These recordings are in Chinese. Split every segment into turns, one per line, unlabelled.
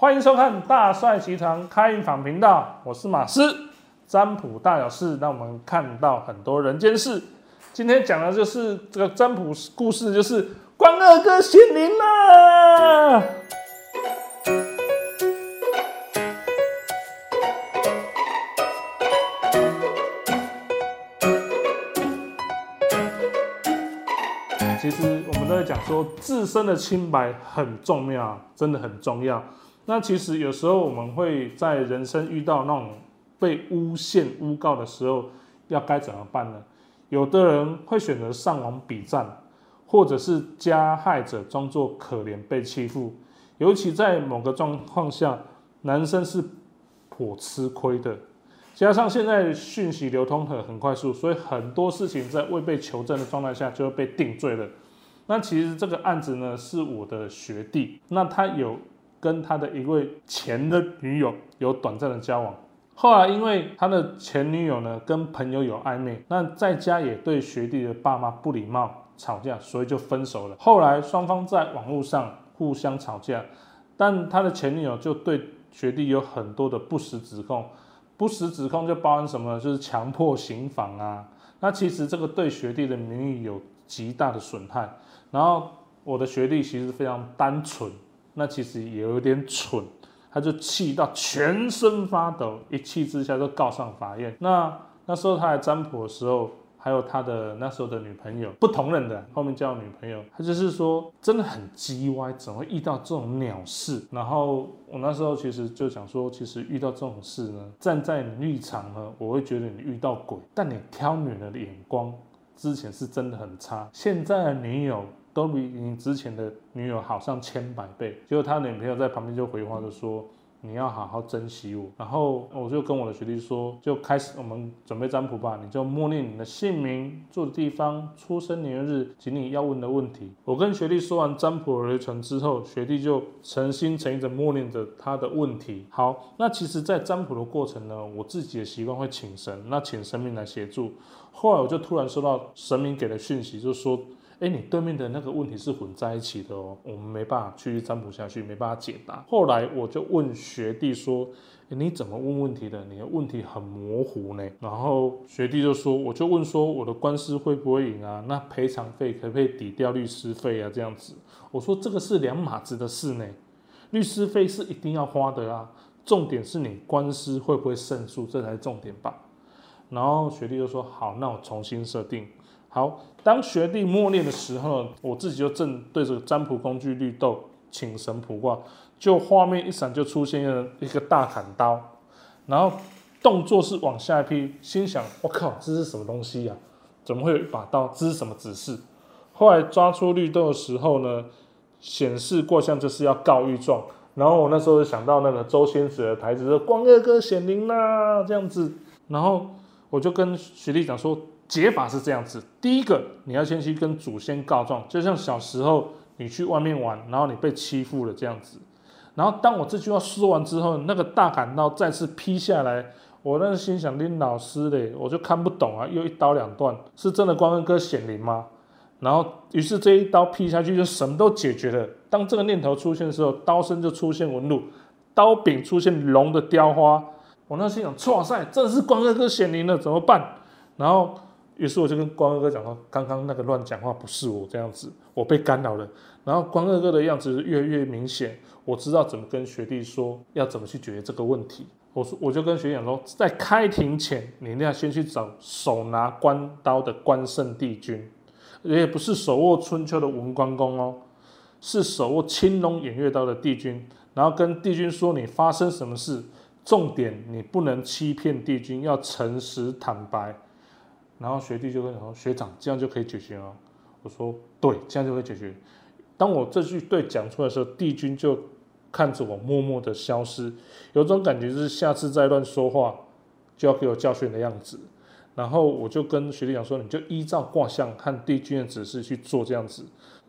欢迎收看大帅集团开运坊频道，我是马斯，占卜大小事，让我们看到很多人间事。今天讲的就是这个占卜故事，就是关二哥显灵了。其实我们都在讲说，自身的清白很重要，真的很重要。那其实有时候我们会在人生遇到那种被诬陷、诬告的时候，要该怎么办呢？有的人会选择上网比战，或者是加害者装作可怜被欺负。尤其在某个状况下，男生是颇吃亏的。加上现在讯息流通很很快速，所以很多事情在未被求证的状态下就会被定罪了。那其实这个案子呢，是我的学弟，那他有跟他的一位前的女友有短暂的交往，后来因为他的前女友呢跟朋友有暧昧，那在家也对学弟的爸妈不礼貌，吵架，所以就分手了。后来双方在网络上互相吵架，但他的前女友就对学弟有很多的不实指控。不实指控就包含什么呢？就是强迫行房啊。那其实这个对学弟的名誉有极大的损害。然后我的学弟其实非常单纯，那其实也有点蠢，他就气到全身发抖，一气之下就告上法院。那那时候他来占卜的时候。还有他的那时候的女朋友，不同人的后面叫女朋友，他就是说真的很叽歪，怎么会遇到这种鸟事？然后我那时候其实就想说，其实遇到这种事呢，站在你立场呢，我会觉得你遇到鬼，但你挑女人的眼光之前是真的很差，现在的女友都比你之前的女友好上千百倍。结果他女朋友在旁边就回话就说。你要好好珍惜我，然后我就跟我的学弟说，就开始我们准备占卜吧。你就默念你的姓名、住的地方、出生年月日及你要问的问题。我跟学弟说完占卜流程之后，学弟就诚心诚意的默念着他的问题。好，那其实，在占卜的过程呢，我自己的习惯会请神，那请神明来协助。后来我就突然收到神明给的讯息，就说。哎，你对面的那个问题是混在一起的哦，我们没办法去占卜下去，没办法解答。后来我就问学弟说：“你怎么问问题的？你的问题很模糊呢。”然后学弟就说：“我就问说我的官司会不会赢啊？那赔偿费可不可以抵掉律师费啊？这样子。”我说：“这个是两码子的事呢，律师费是一定要花的啊，重点是你官司会不会胜诉，这才是重点吧。”然后学弟就说：“好，那我重新设定。”好，当学弟默念的时候，我自己就正对着占卜工具绿豆请神卜卦，就画面一闪就出现了一个大砍刀，然后动作是往下一劈，心想我靠，这是什么东西呀？怎么会有一把刀？这是什么指示？后来抓出绿豆的时候呢，显示过像就是要告御状，然后我那时候就想到那个周星驰的台词说光二哥显灵啦这样子，然后我就跟学弟讲说。解法是这样子：第一个，你要先去跟祖先告状，就像小时候你去外面玩，然后你被欺负了这样子。然后当我这句话说完之后，那个大砍刀再次劈下来，我那心想：林老师嘞，我就看不懂啊，又一刀两断，是真的光恩哥显灵吗？然后于是这一刀劈下去，就什么都解决了。当这个念头出现的时候，刀身就出现纹路，刀柄出现龙的雕花。我那心想：哇塞，真的是光恩哥显灵了，怎么办？然后。于是我就跟光二哥讲说，刚刚那个乱讲话不是我这样子，我被干扰了。然后光二哥的样子越来越明显，我知道怎么跟学弟说，要怎么去解决这个问题。我说，我就跟学弟讲说，在开庭前，你一定要先去找手拿关刀的关圣帝君，也不是手握春秋的文关公哦，是手握青龙偃月刀的帝君。然后跟帝君说，你发生什么事，重点你不能欺骗帝君，要诚实坦白。然后学弟就跟我说：“学长，这样就可以解决吗？”我说：“对，这样就可以解决。”当我这句对讲出来的时候，帝君就看着我默默的消失，有种感觉就是下次再乱说话就要给我教训的样子。然后我就跟学弟讲说：“你就依照卦象和帝君的指示去做这样子。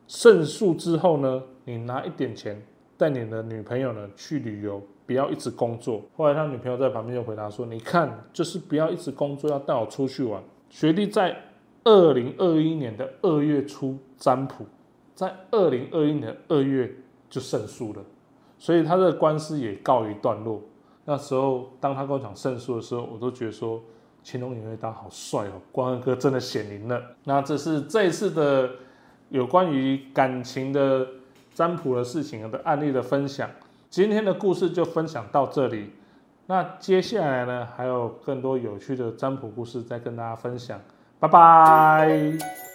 胜诉之后呢，你拿一点钱带你的女朋友呢去旅游，不要一直工作。”后来他女朋友在旁边就回答说：“你看，就是不要一直工作，要带我出去玩。”学弟在二零二一年的二月初占卜，在二零二一年二月就胜诉了，所以他的官司也告一段落。那时候当他跟我讲胜诉的时候，我都觉得说乾隆年会当好帅哦，关二哥真的显灵了。那这是这一次的有关于感情的占卜的事情的案例的分享。今天的故事就分享到这里。那接下来呢，还有更多有趣的占卜故事再跟大家分享。拜拜。